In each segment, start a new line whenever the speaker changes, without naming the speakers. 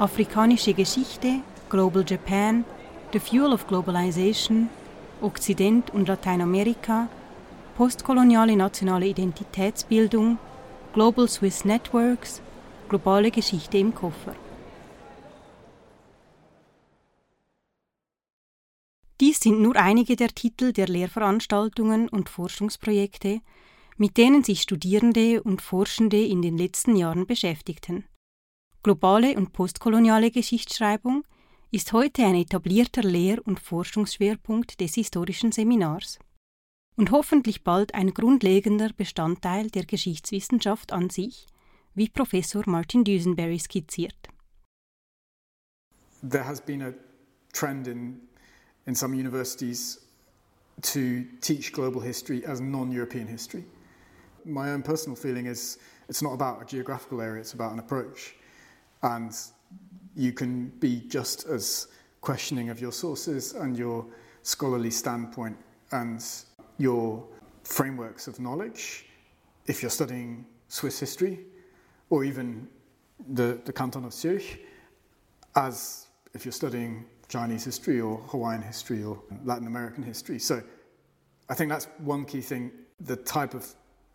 Afrikanische Geschichte, Global Japan, The Fuel of Globalization, Okzident und Lateinamerika, postkoloniale nationale Identitätsbildung, Global Swiss Networks, globale Geschichte im Koffer. Dies sind nur einige der Titel der Lehrveranstaltungen und Forschungsprojekte, mit denen sich Studierende und Forschende in den letzten Jahren beschäftigten. Globale und postkoloniale Geschichtsschreibung ist heute ein etablierter Lehr- und Forschungsschwerpunkt des historischen Seminars und hoffentlich bald ein grundlegender Bestandteil der Geschichtswissenschaft an sich, wie Professor Martin Dusenberry skizziert.
There has been a trend in in some universities to teach global history as non-European history. My own personal feeling is it's not about a geographical area, it's about an approach. And you can be just as questioning of your sources and your scholarly standpoint and your frameworks of knowledge if you're studying Swiss history or even the, the canton of Zurich as if you're studying Chinese history or Hawaiian history or Latin American history. So I think that's one key thing. The type of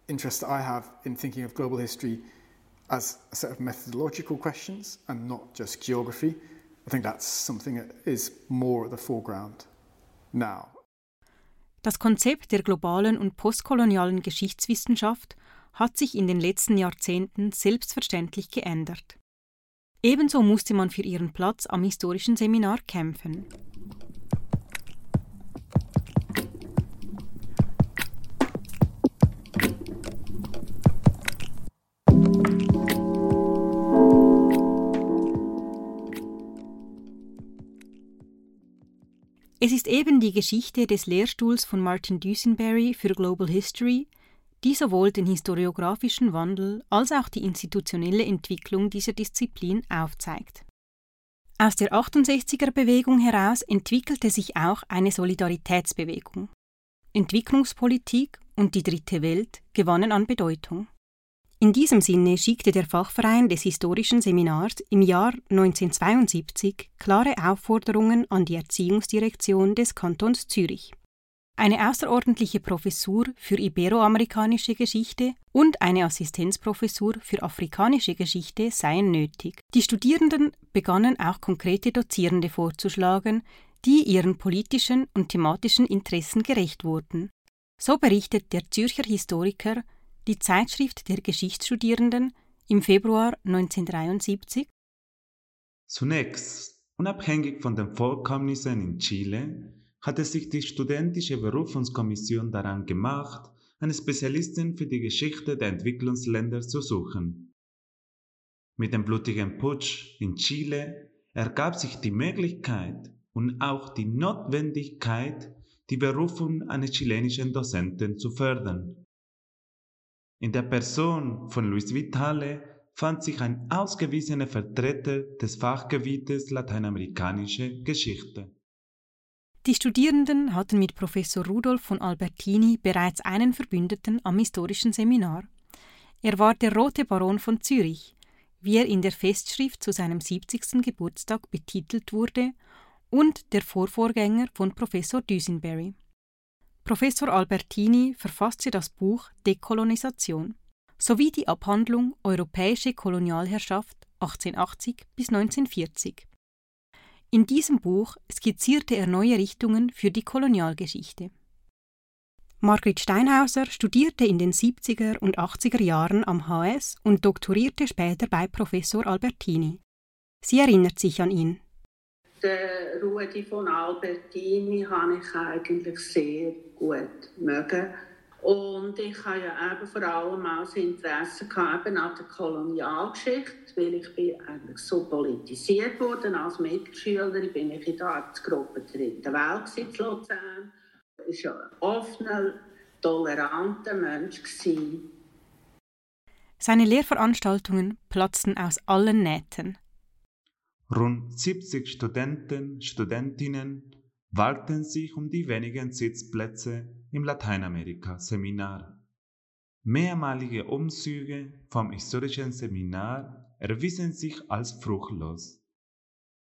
interest that I have in thinking of global history as a set of methodological questions and not just geography, I think that's something that is more at the foreground now.
Das Konzept der globalen und postkolonialen Geschichtswissenschaft hat sich in den letzten Jahrzehnten selbstverständlich geändert. Ebenso musste man für ihren Platz am historischen Seminar kämpfen. Es ist eben die Geschichte des Lehrstuhls von Martin Dusenberry für Global History, die sowohl den historiografischen Wandel als auch die institutionelle Entwicklung dieser Disziplin aufzeigt. Aus der 68er Bewegung heraus entwickelte sich auch eine Solidaritätsbewegung. Entwicklungspolitik und die dritte Welt gewannen an Bedeutung. In diesem Sinne schickte der Fachverein des historischen Seminars im Jahr 1972 klare Aufforderungen an die Erziehungsdirektion des Kantons Zürich. Eine außerordentliche Professur für iberoamerikanische Geschichte und eine Assistenzprofessur für afrikanische Geschichte seien nötig. Die Studierenden begannen auch konkrete Dozierende vorzuschlagen, die ihren politischen und thematischen Interessen gerecht wurden. So berichtet der Zürcher Historiker die Zeitschrift der Geschichtsstudierenden im Februar 1973
Zunächst, unabhängig von den Vorkommnissen in Chile, hatte sich die studentische Berufungskommission daran gemacht, eine Spezialistin für die Geschichte der Entwicklungsländer zu suchen. Mit dem blutigen Putsch in Chile ergab sich die Möglichkeit und auch die Notwendigkeit, die Berufung eines chilenischen Dozenten zu fördern. In der Person von Luis Vitale fand sich ein ausgewiesener Vertreter des Fachgebietes lateinamerikanische Geschichte.
Die Studierenden hatten mit Professor Rudolf von Albertini bereits einen Verbündeten am historischen Seminar. Er war der Rote Baron von Zürich, wie er in der Festschrift zu seinem 70. Geburtstag betitelt wurde, und der Vorvorgänger von Professor Dusenberry. Professor Albertini verfasste das Buch Dekolonisation sowie die Abhandlung Europäische Kolonialherrschaft 1880 bis 1940. In diesem Buch skizzierte er neue Richtungen für die Kolonialgeschichte. Margrit Steinhauser studierte in den 70er und 80er Jahren am HS und doktorierte später bei Professor Albertini. Sie erinnert sich an ihn.
Den Rudi von Albertini habe ich eigentlich sehr gut mögen und ich habe ja eben vor allem auch Interesse an der Kolonialgeschichte, weil ich bin eigentlich so politisiert wurde als Mitschülerin, bin ich in der Arbeitsgruppe Dritte Welt in Luzern. Ich war ein offener, toleranter Mensch.
Seine Lehrveranstaltungen platzten aus allen Nähten.
Rund 70 Studenten, Studentinnen wagten sich um die wenigen Sitzplätze im Lateinamerika-Seminar. Mehrmalige Umzüge vom historischen Seminar erwiesen sich als fruchtlos.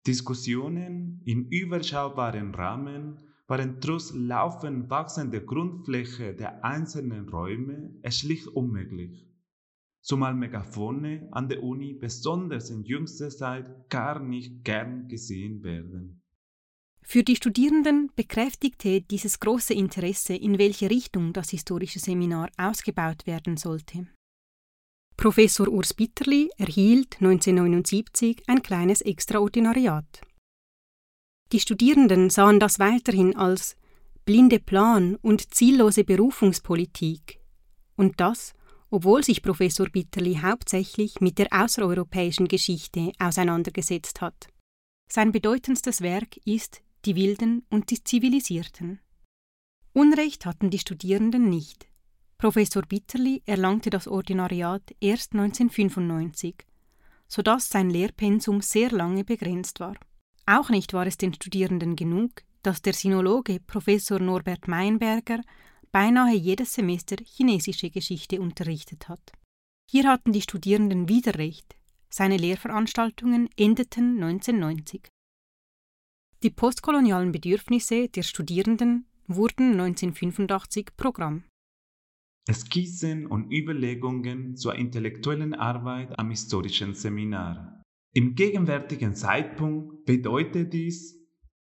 Diskussionen in überschaubaren Rahmen waren trotz laufend wachsender Grundfläche der einzelnen Räume schlicht unmöglich. Zumal Megafone an der Uni besonders in jüngster Zeit gar nicht gern gesehen werden.
Für die Studierenden bekräftigte dieses große Interesse, in welche Richtung das historische Seminar ausgebaut werden sollte. Professor Urs Bitterli erhielt 1979 ein kleines Extraordinariat. Die Studierenden sahen das weiterhin als blinde Plan und ziellose Berufungspolitik. Und das, obwohl sich Professor Bitterli hauptsächlich mit der außereuropäischen Geschichte auseinandergesetzt hat. Sein bedeutendstes Werk ist Die Wilden und die Zivilisierten. Unrecht hatten die Studierenden nicht. Professor Bitterli erlangte das Ordinariat erst 1995, sodass sein Lehrpensum sehr lange begrenzt war. Auch nicht war es den Studierenden genug, dass der Sinologe Professor Norbert Meinberger beinahe jedes Semester chinesische Geschichte unterrichtet hat. Hier hatten die Studierenden wieder recht. Seine Lehrveranstaltungen endeten 1990. Die postkolonialen Bedürfnisse der Studierenden wurden 1985 Programm.
Skizzen und Überlegungen zur intellektuellen Arbeit am historischen Seminar. Im gegenwärtigen Zeitpunkt bedeutet dies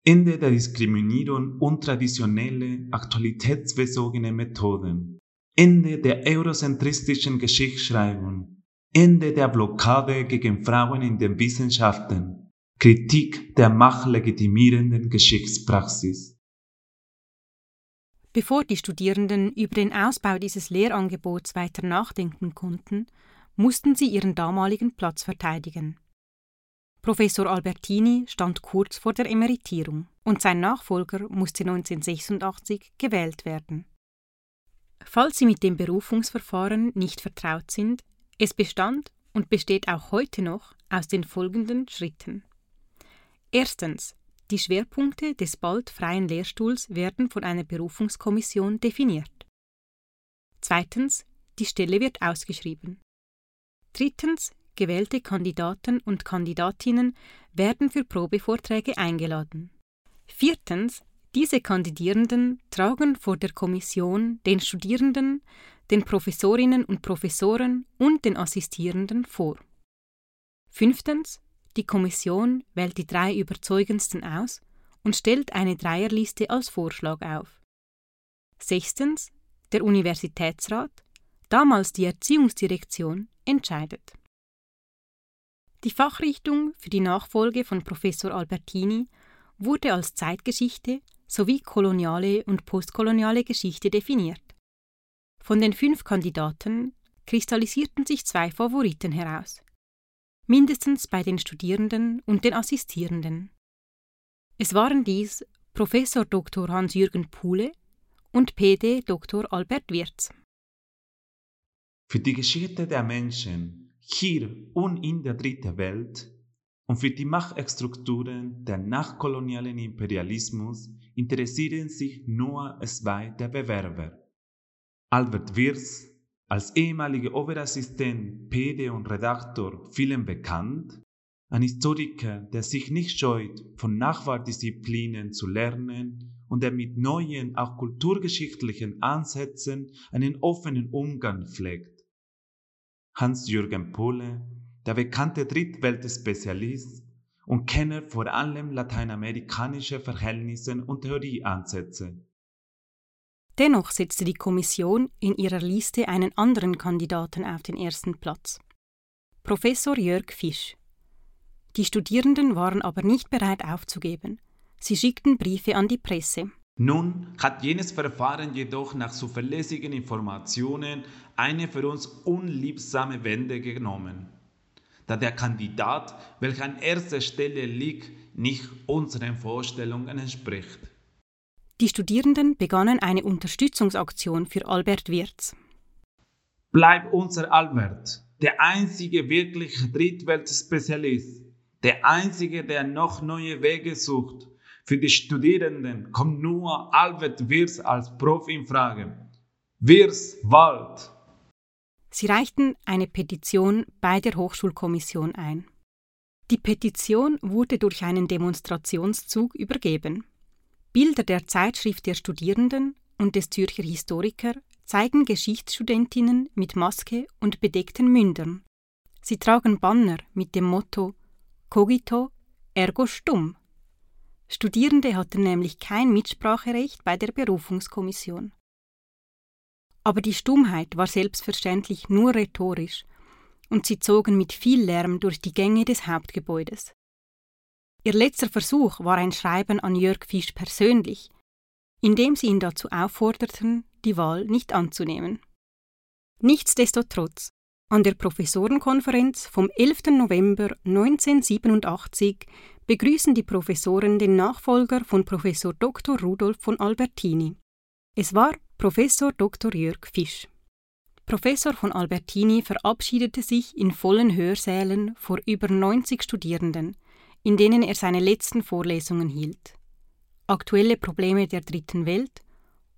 Ende der Diskriminierung und traditionelle, aktualitätsbezogene Methoden, Ende der eurozentristischen Geschichtsschreibung, Ende der Blockade gegen Frauen in den Wissenschaften, Kritik der machtlegitimierenden Geschichtspraxis.
Bevor die Studierenden über den Ausbau dieses Lehrangebots weiter nachdenken konnten, mussten sie ihren damaligen Platz verteidigen. Professor Albertini stand kurz vor der Emeritierung und sein Nachfolger musste 1986 gewählt werden. Falls Sie mit dem Berufungsverfahren nicht vertraut sind, es bestand und besteht auch heute noch aus den folgenden Schritten. Erstens die Schwerpunkte des bald freien Lehrstuhls werden von einer Berufungskommission definiert. Zweitens, die Stelle wird ausgeschrieben. Drittens, gewählte Kandidaten und Kandidatinnen werden für Probevorträge eingeladen. Viertens, diese Kandidierenden tragen vor der Kommission den Studierenden, den Professorinnen und Professoren und den Assistierenden vor. Fünftens, die Kommission wählt die drei überzeugendsten aus und stellt eine Dreierliste als Vorschlag auf. Sechstens, der Universitätsrat, damals die Erziehungsdirektion, entscheidet. Die Fachrichtung für die Nachfolge von Professor Albertini wurde als Zeitgeschichte sowie koloniale und postkoloniale Geschichte definiert. Von den fünf Kandidaten kristallisierten sich zwei Favoriten heraus mindestens bei den Studierenden und den Assistierenden. Es waren dies Professor Dr. Hans-Jürgen Puhle und PD Dr. Albert Wirz.
Für die Geschichte der Menschen hier und in der dritten Welt und für die Machtstrukturen der nachkolonialen Imperialismus interessieren sich nur zwei der Bewerber. Albert Wirz als ehemaliger Oberassistent, PD und Redaktor vielen bekannt, ein Historiker, der sich nicht scheut, von Nachwardisziplinen zu lernen und der mit neuen, auch kulturgeschichtlichen Ansätzen einen offenen Umgang pflegt. Hans-Jürgen Pohle, der bekannte Drittweltspezialist und Kenner vor allem lateinamerikanischer Verhältnisse und Theorieansätze.
Dennoch setzte die Kommission in ihrer Liste einen anderen Kandidaten auf den ersten Platz. Professor Jörg Fisch. Die Studierenden waren aber nicht bereit aufzugeben. Sie schickten Briefe an die Presse.
Nun hat jenes Verfahren jedoch nach zuverlässigen Informationen eine für uns unliebsame Wende genommen, da der Kandidat, welcher an erster Stelle liegt, nicht unseren Vorstellungen entspricht.
Die Studierenden begannen eine Unterstützungsaktion für Albert Wirz.
Bleib unser Albert, der einzige wirkliche Drittweltspezialist, der einzige, der noch neue Wege sucht. Für die Studierenden kommt nur Albert Wirz als Prof in Frage. Wirz Wald.
Sie reichten eine Petition bei der Hochschulkommission ein. Die Petition wurde durch einen Demonstrationszug übergeben. Bilder der Zeitschrift der Studierenden und des Zürcher Historiker zeigen Geschichtsstudentinnen mit Maske und bedeckten Mündern. Sie tragen Banner mit dem Motto Cogito ergo stumm. Studierende hatten nämlich kein Mitspracherecht bei der Berufungskommission. Aber die Stummheit war selbstverständlich nur rhetorisch, und sie zogen mit viel Lärm durch die Gänge des Hauptgebäudes. Ihr letzter Versuch war ein Schreiben an Jörg Fisch persönlich, in dem sie ihn dazu aufforderten, die Wahl nicht anzunehmen. Nichtsdestotrotz, an der Professorenkonferenz vom 11. November 1987 begrüßen die Professoren den Nachfolger von Professor Dr. Rudolf von Albertini. Es war Professor Dr. Jörg Fisch. Professor von Albertini verabschiedete sich in vollen Hörsälen vor über 90 Studierenden, in denen er seine letzten Vorlesungen hielt. Aktuelle Probleme der Dritten Welt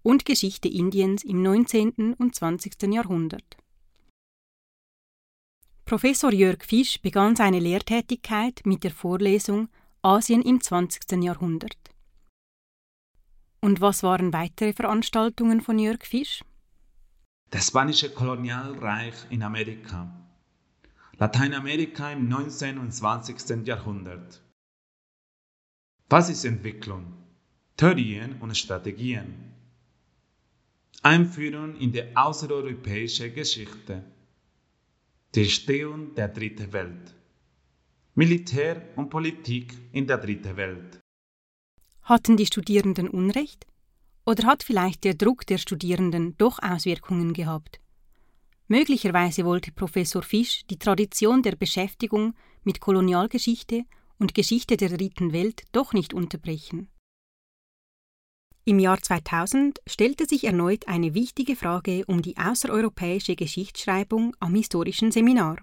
und Geschichte Indiens im 19. und 20. Jahrhundert. Professor Jörg Fisch begann seine Lehrtätigkeit mit der Vorlesung Asien im 20. Jahrhundert. Und was waren weitere Veranstaltungen von Jörg Fisch?
Das spanische Kolonialreich in Amerika. Lateinamerika im 19. und 20. Jahrhundert. Was ist Entwicklung? Theorien und Strategien. Einführung in die außereuropäische Geschichte. Die Entstehung der Dritten Welt. Militär und Politik in der Dritten Welt.
Hatten die Studierenden Unrecht? Oder hat vielleicht der Druck der Studierenden doch Auswirkungen gehabt? Möglicherweise wollte Professor Fisch die Tradition der Beschäftigung mit Kolonialgeschichte und Geschichte der Dritten Welt doch nicht unterbrechen. Im Jahr 2000 stellte sich erneut eine wichtige Frage um die außereuropäische Geschichtsschreibung am historischen Seminar.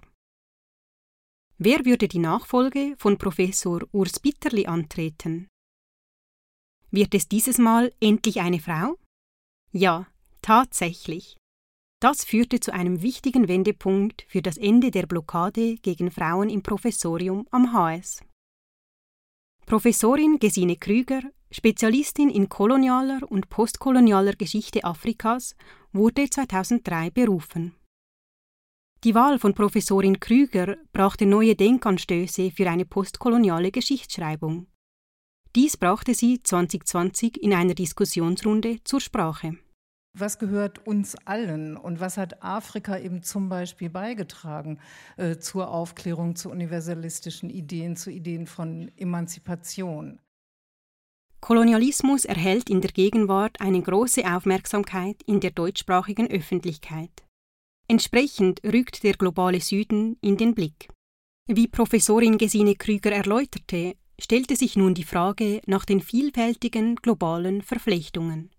Wer würde die Nachfolge von Professor Urs Bitterli antreten? Wird es dieses Mal endlich eine Frau? Ja, tatsächlich. Das führte zu einem wichtigen Wendepunkt für das Ende der Blockade gegen Frauen im Professorium am HS. Professorin Gesine Krüger, Spezialistin in kolonialer und postkolonialer Geschichte Afrikas, wurde 2003 berufen. Die Wahl von Professorin Krüger brachte neue Denkanstöße für eine postkoloniale Geschichtsschreibung. Dies brachte sie 2020 in einer Diskussionsrunde zur Sprache.
Was gehört uns allen und was hat Afrika eben zum Beispiel beigetragen äh, zur Aufklärung, zu universalistischen Ideen, zu Ideen von Emanzipation?
Kolonialismus erhält in der Gegenwart eine große Aufmerksamkeit in der deutschsprachigen Öffentlichkeit. Entsprechend rückt der globale Süden in den Blick. Wie Professorin Gesine Krüger erläuterte, stellte sich nun die Frage nach den vielfältigen globalen Verflechtungen.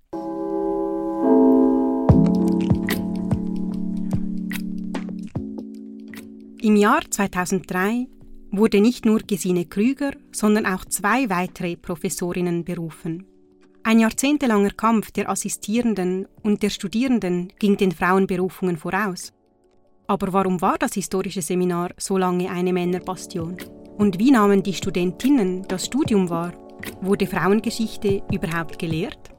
Im Jahr 2003 wurde nicht nur Gesine Krüger, sondern auch zwei weitere Professorinnen berufen. Ein jahrzehntelanger Kampf der Assistierenden und der Studierenden ging den Frauenberufungen voraus. Aber warum war das historische Seminar so lange eine Männerbastion? Und wie nahmen die Studentinnen das Studium wahr? Wurde Frauengeschichte überhaupt gelehrt?